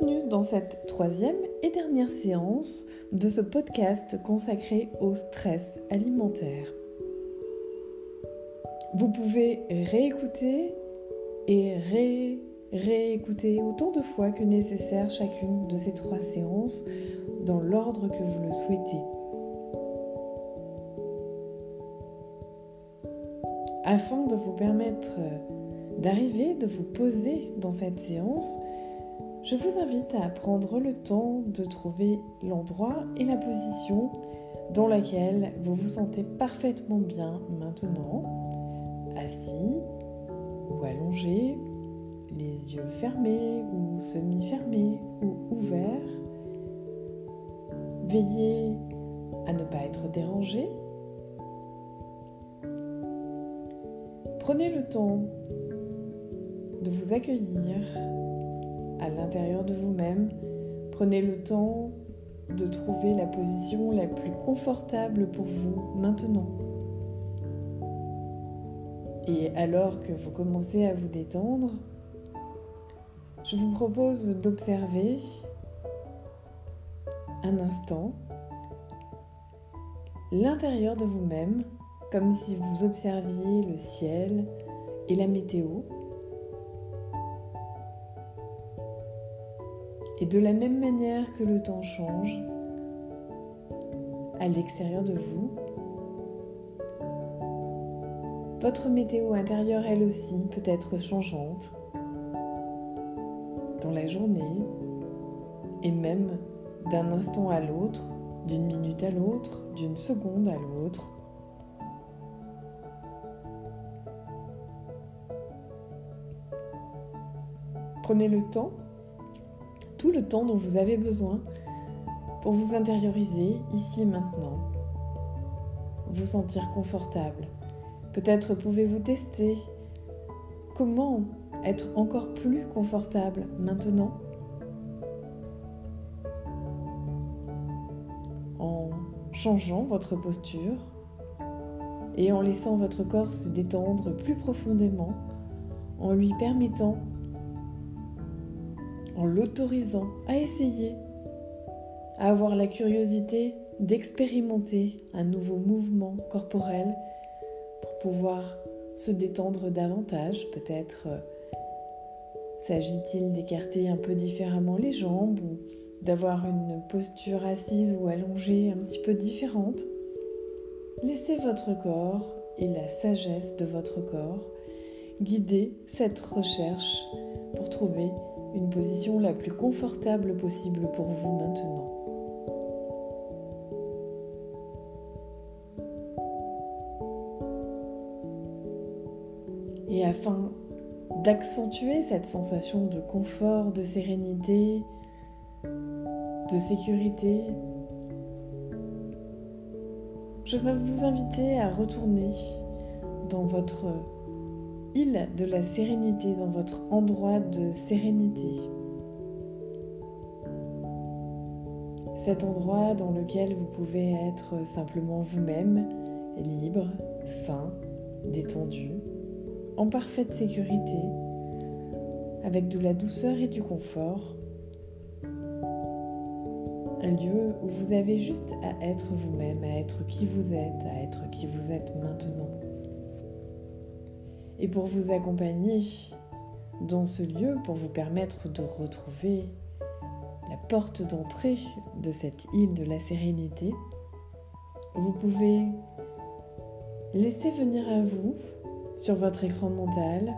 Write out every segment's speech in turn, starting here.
Bienvenue dans cette troisième et dernière séance de ce podcast consacré au stress alimentaire. Vous pouvez réécouter et ré réécouter autant de fois que nécessaire chacune de ces trois séances dans l'ordre que vous le souhaitez. Afin de vous permettre d'arriver, de vous poser dans cette séance, je vous invite à prendre le temps de trouver l'endroit et la position dans laquelle vous vous sentez parfaitement bien maintenant, assis ou allongé, les yeux fermés ou semi-fermés ou ouverts. Veillez à ne pas être dérangé. Prenez le temps de vous accueillir à l'intérieur de vous-même. Prenez le temps de trouver la position la plus confortable pour vous maintenant. Et alors que vous commencez à vous détendre, je vous propose d'observer un instant l'intérieur de vous-même comme si vous observiez le ciel et la météo Et de la même manière que le temps change à l'extérieur de vous, votre météo intérieure, elle aussi, peut être changeante dans la journée et même d'un instant à l'autre, d'une minute à l'autre, d'une seconde à l'autre. Prenez le temps tout le temps dont vous avez besoin pour vous intérioriser ici et maintenant, vous sentir confortable. Peut-être pouvez-vous tester comment être encore plus confortable maintenant en changeant votre posture et en laissant votre corps se détendre plus profondément, en lui permettant en l'autorisant à essayer, à avoir la curiosité d'expérimenter un nouveau mouvement corporel pour pouvoir se détendre davantage. Peut-être euh, s'agit-il d'écarter un peu différemment les jambes ou d'avoir une posture assise ou allongée un petit peu différente. Laissez votre corps et la sagesse de votre corps guider cette recherche pour trouver une position la plus confortable possible pour vous maintenant. Et afin d'accentuer cette sensation de confort, de sérénité, de sécurité, je vais vous inviter à retourner dans votre de la sérénité, dans votre endroit de sérénité. Cet endroit dans lequel vous pouvez être simplement vous-même, libre, sain, détendu, en parfaite sécurité, avec de la douceur et du confort. Un lieu où vous avez juste à être vous-même, à être qui vous êtes, à être qui vous êtes maintenant et pour vous accompagner dans ce lieu, pour vous permettre de retrouver la porte d'entrée de cette île de la sérénité, vous pouvez laisser venir à vous sur votre écran mental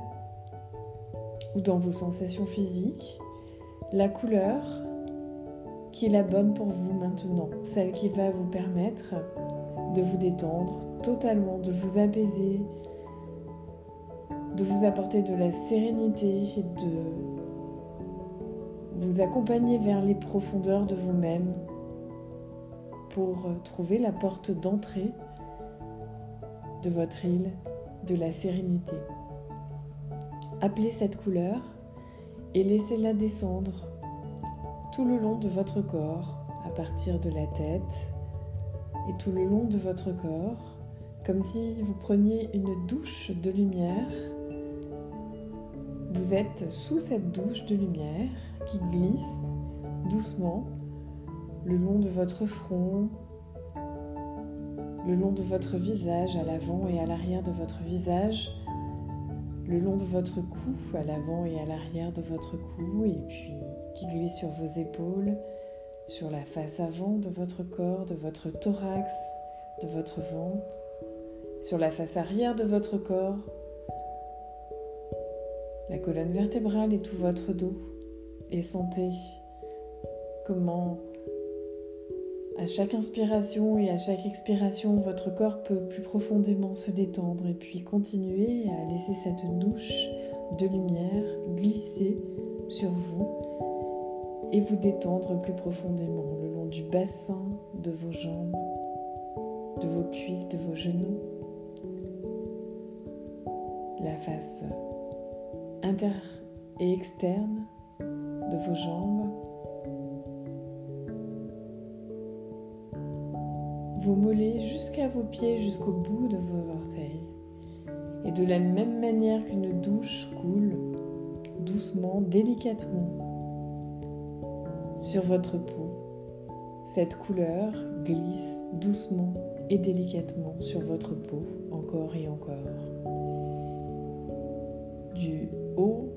ou dans vos sensations physiques la couleur qui est la bonne pour vous maintenant, celle qui va vous permettre de vous détendre totalement, de vous apaiser, de vous apporter de la sérénité, de vous accompagner vers les profondeurs de vous-même pour trouver la porte d'entrée de votre île de la sérénité. Appelez cette couleur et laissez-la descendre tout le long de votre corps, à partir de la tête et tout le long de votre corps, comme si vous preniez une douche de lumière Vous êtes sous cette douche de lumière qui glisse doucement le long de votre front, le long de votre visage, à l'avant et à l'arrière de votre visage, le long de votre cou, à l'avant et à l'arrière de votre cou, et puis qui glisse sur vos épaules, sur la face avant de votre corps, de votre thorax, de votre ventre, sur la face arrière de votre corps, la colonne vertébrale et tout votre dos, et sentez comment à chaque inspiration et à chaque expiration, votre corps peut plus profondément se détendre et puis continuer à laisser cette douche de lumière glisser sur vous et vous détendre plus profondément le long du bassin de vos jambes, de vos cuisses, de vos genoux, la face interne et externe de vos jambes vos mollets jusqu'à vos pieds, jusqu'au bout de vos orteils. Et de la même manière qu'une douche coule doucement, délicatement sur votre peau, cette couleur glisse doucement et délicatement sur votre peau encore et encore. Haut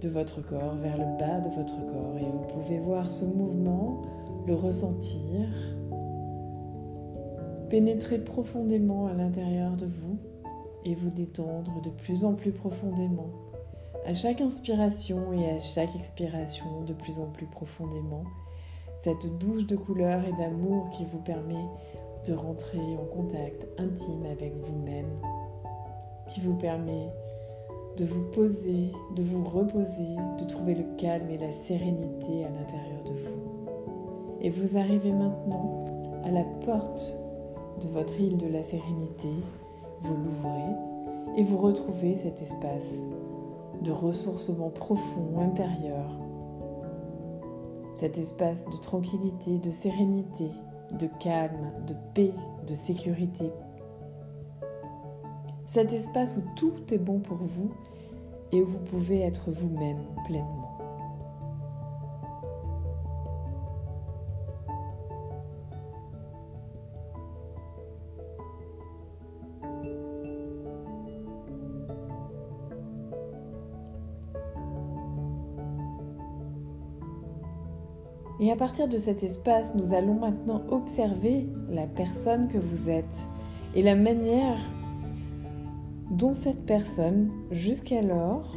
de votre corps vers le bas de votre corps et vous pouvez voir ce mouvement, le ressentir Pénétrez profondément à l'intérieur de vous et vous détendre de plus en plus profondément. À chaque inspiration et à chaque expiration de plus en plus profondément, cette douche de couleur et d'amour qui vous permet de rentrer en contact intime avec vous-même, qui vous permet de vous poser, de vous reposer, de trouver le calme et la sérénité à l'intérieur de vous. Et vous arrivez maintenant à la porte de votre île de la sérénité, vous l'ouvrez et vous retrouvez cet espace de ressourcement profond intérieur, cet espace de tranquillité, de sérénité, de calme, de paix, de sécurité. Cet espace où tout est bon pour vous et où vous pouvez être vous-même pleinement. Et à partir de cet espace, nous allons maintenant observer la personne que vous êtes et la manière dont cette personne, jusqu'alors,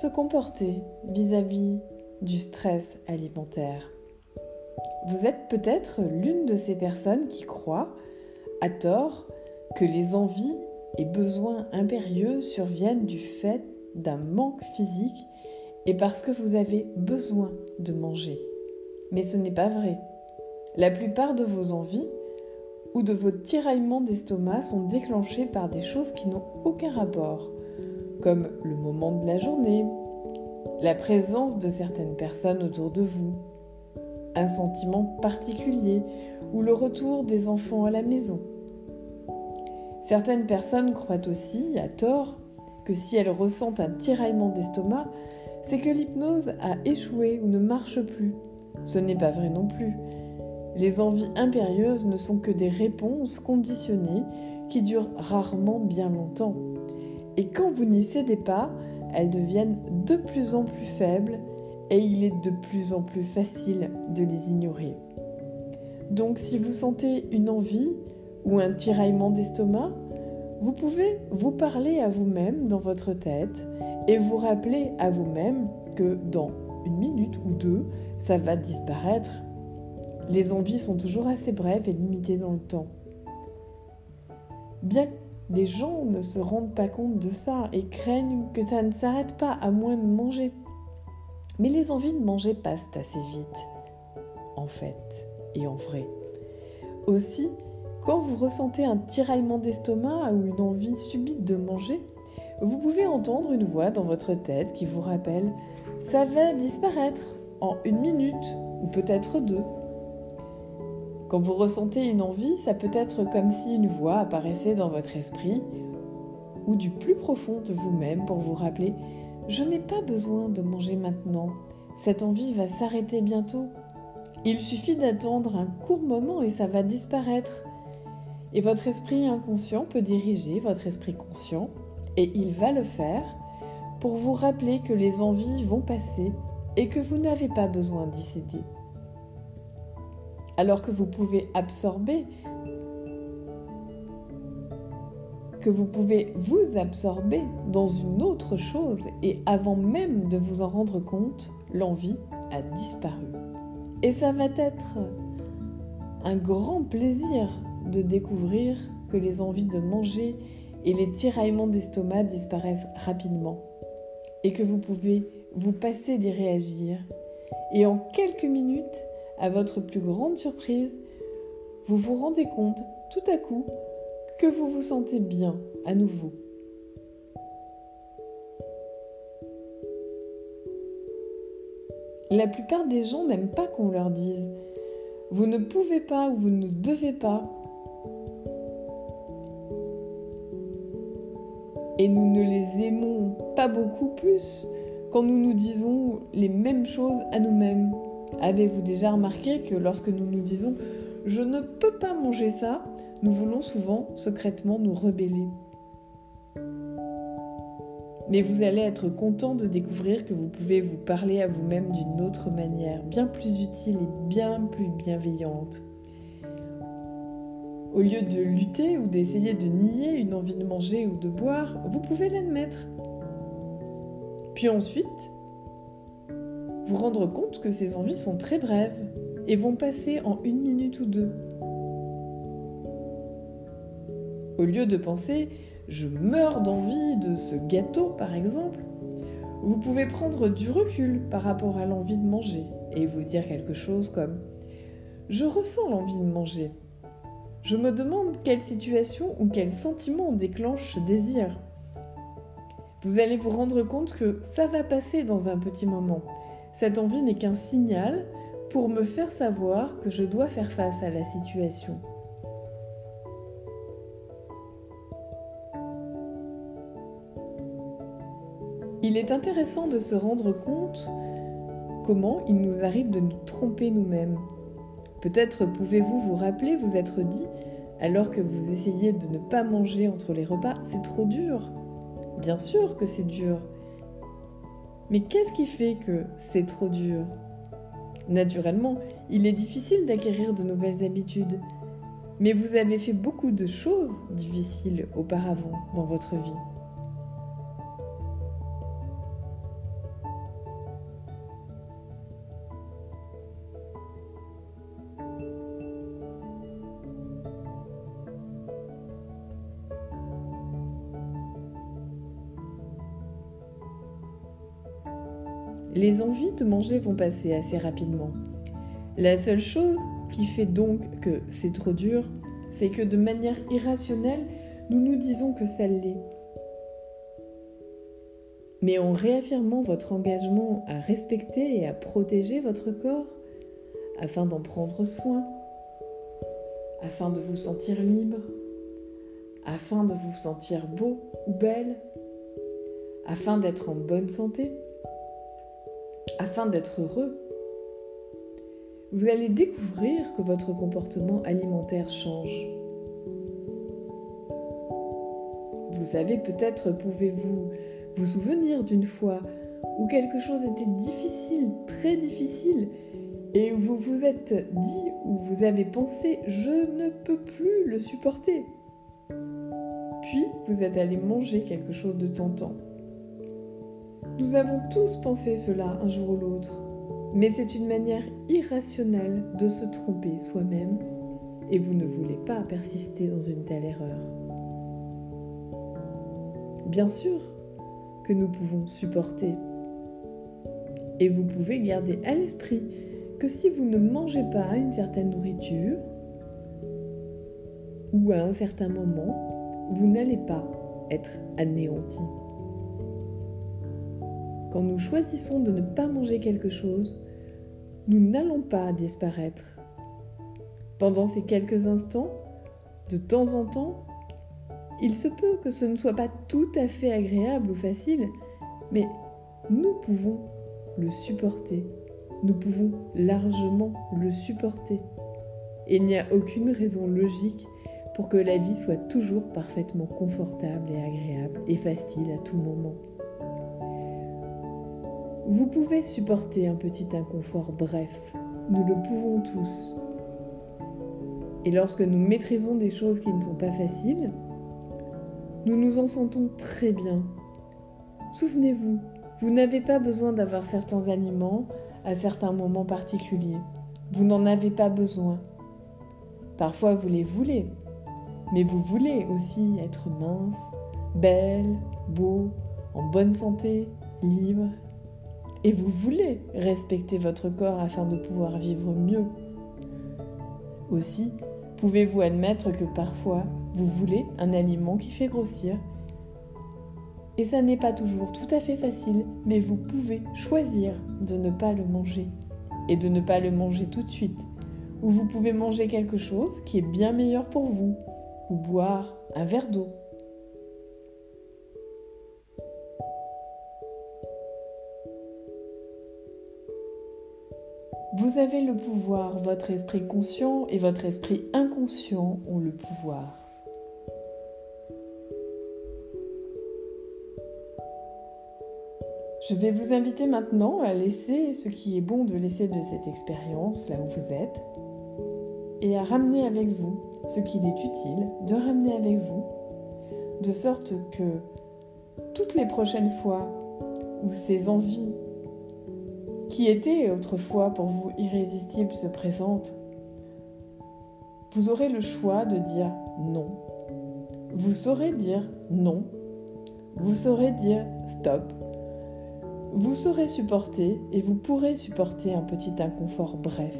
se comportait vis-à-vis du stress alimentaire. Vous êtes peut-être l'une de ces personnes qui croient, à tort, que les envies et besoins impérieux surviennent du fait d'un manque physique et parce que vous avez besoin de manger. Mais ce n'est pas vrai. La plupart de vos envies ou de vos tiraillements d'estomac sont déclenchés par des choses qui n'ont aucun rapport, comme le moment de la journée, la présence de certaines personnes autour de vous, un sentiment particulier ou le retour des enfants à la maison. Certaines personnes croient aussi, à tort, que si elles ressentent un tiraillement d'estomac, c'est que l'hypnose a échoué ou ne marche plus. Ce n'est pas vrai non plus. Les envies impérieuses ne sont que des réponses conditionnées qui durent rarement bien longtemps. Et quand vous n'y cédez pas, elles deviennent de plus en plus faibles et il est de plus en plus facile de les ignorer. Donc si vous sentez une envie ou un tiraillement d'estomac, vous pouvez vous parler à vous-même dans votre tête et vous rappeler à vous-même que dans une minute ou deux, ça va disparaître. Les envies sont toujours assez brèves et limitées dans le temps. Bien que les gens ne se rendent pas compte de ça et craignent que ça ne s'arrête pas à moins de manger. Mais les envies de manger passent assez vite, en fait et en vrai. Aussi, quand vous ressentez un tiraillement d'estomac ou une envie subite de manger, vous pouvez entendre une voix dans votre tête qui vous rappelle ⁇ ça va disparaître en une minute ou peut-être deux ⁇ Quand vous ressentez une envie, ça peut être comme si une voix apparaissait dans votre esprit ou du plus profond de vous-même pour vous rappeler je n'ai pas besoin de manger maintenant. Cette envie va s'arrêter bientôt. Il suffit d'attendre un court moment et ça va disparaître. Et votre esprit inconscient peut diriger votre esprit conscient, et il va le faire pour vous rappeler que les envies vont passer et que vous n'avez pas besoin d'y céder. Alors que vous pouvez absorber que vous pouvez vous absorber dans une autre chose et avant même de vous en rendre compte, l'envie a disparu. Et ça va être un grand plaisir de découvrir que les envies de manger et les tiraillements d'estomac disparaissent rapidement et que vous pouvez vous passer d'y réagir et en quelques minutes, à votre plus grande surprise, vous vous rendez compte tout à coup que vous vous sentez bien à nouveau. La plupart des gens n'aiment pas qu'on leur dise vous ne pouvez pas ou vous ne devez pas. Et nous ne les aimons pas beaucoup plus quand nous nous disons les mêmes choses à nous-mêmes. Avez-vous déjà remarqué que lorsque nous nous disons je ne peux pas manger ça, nous voulons souvent secrètement nous rebeller. Mais vous allez être content de découvrir que vous pouvez vous parler à vous-même d'une autre manière, bien plus utile et bien plus bienveillante. Au lieu de lutter ou d'essayer de nier une envie de manger ou de boire, vous pouvez l'admettre. Puis ensuite, vous rendre compte que ces envies sont très brèves et vont passer en une minute ou deux. Au lieu de penser je meurs d'envie de ce gâteau par exemple, vous pouvez prendre du recul par rapport à l'envie de manger et vous dire quelque chose comme je ressens l'envie de manger. Je me demande quelle situation ou quel sentiment déclenche ce désir. Vous allez vous rendre compte que ça va passer dans un petit moment. Cette envie n'est qu'un signal pour me faire savoir que je dois faire face à la situation. Il est intéressant de se rendre compte comment il nous arrive de nous tromper nous-mêmes. Peut-être pouvez-vous vous rappeler vous être dit, alors que vous essayez de ne pas manger entre les repas, c'est trop dur. Bien sûr que c'est dur. Mais qu'est-ce qui fait que c'est trop dur? Naturellement, il est difficile d'acquérir de nouvelles habitudes. Mais vous avez fait beaucoup de choses difficiles auparavant dans votre vie. Les envies de manger vont passer assez rapidement. La seule chose qui fait donc que c'est trop dur, c'est que de manière irrationnelle, nous nous disons que ça l'est. Mais en réaffirmant votre engagement à respecter et à protéger votre corps, afin d'en prendre soin, afin de vous sentir libre, afin de vous sentir beau ou belle, afin d'être en bonne santé, afin d'être heureux, vous allez découvrir que votre comportement alimentaire change. Vous savez, peut-être pouvez-vous vous souvenir d'une fois où quelque chose était difficile, très difficile, et où vous vous êtes dit ou vous avez pensé je ne peux plus le supporter. Puis vous êtes allé manger quelque chose de tentant. Nous avons tous pensé cela un jour ou l'autre, mais c'est une manière irrationnelle de se tromper soi-même et vous ne voulez pas persister dans une telle erreur. Bien sûr que nous pouvons supporter et vous pouvez garder à l'esprit que si vous ne mangez pas une certaine nourriture ou à un certain moment, vous n'allez pas être anéanti. Quand nous choisissons de ne pas manger quelque chose, nous n'allons pas disparaître. Pendant ces quelques instants, de temps en temps, il se peut que ce ne soit pas tout à fait agréable ou facile, mais nous pouvons le supporter. Nous pouvons largement le supporter. Et il n'y a aucune raison logique pour que la vie soit toujours parfaitement confortable et agréable et facile à tout moment. Vous pouvez supporter un petit inconfort bref, nous le pouvons tous. Et lorsque nous maîtrisons des choses qui ne sont pas faciles, nous nous en sentons très bien. Souvenez-vous, vous n'avez pas besoin d'avoir certains aliments à certains moments particuliers. Vous n'en avez pas besoin. Parfois vous les voulez, mais vous voulez aussi être mince, belle, beau, en bonne santé, libre. Et vous voulez respecter votre corps afin de pouvoir vivre mieux. Aussi, pouvez-vous admettre que parfois vous voulez un aliment qui fait grossir. Et ça n'est pas toujours tout à fait facile, mais vous pouvez choisir de ne pas le manger. Et de ne pas le manger tout de suite. Ou vous pouvez manger quelque chose qui est bien meilleur pour vous. Ou boire un verre d'eau. Vous avez le pouvoir, votre esprit conscient et votre esprit inconscient ont le pouvoir. Je vais vous inviter maintenant à laisser ce qui est bon de laisser de cette expérience là où vous êtes et à ramener avec vous ce qu'il est utile de ramener avec vous, de sorte que toutes les prochaines fois où ces envies qui étaient autrefois pour vous irrésistibles se présentent, vous aurez le choix de dire non. Vous saurez dire non. Vous saurez dire stop vous saurez supporter et vous pourrez supporter un petit inconfort bref.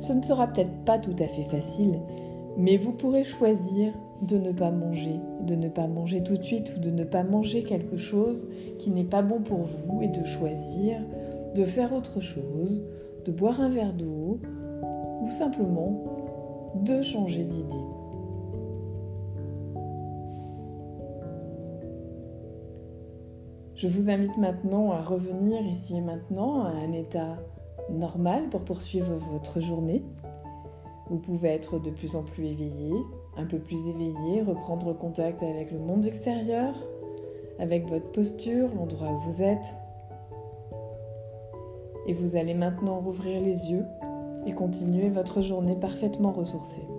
Ce ne sera peut-être pas tout à fait facile, mais vous pourrez choisir de ne pas manger, de ne pas manger tout de suite ou de ne pas manger quelque chose qui n'est pas bon pour vous et de choisir de faire autre chose, de boire un verre d'eau ou simplement de changer d'idée. Je vous invite maintenant à revenir ici et maintenant à un état normal pour poursuivre votre journée. Vous pouvez être de plus en plus éveillé, un peu plus éveillé, reprendre contact avec le monde extérieur, avec votre posture, l'endroit où vous êtes. Et vous allez maintenant rouvrir les yeux et continuer votre journée parfaitement ressourcée.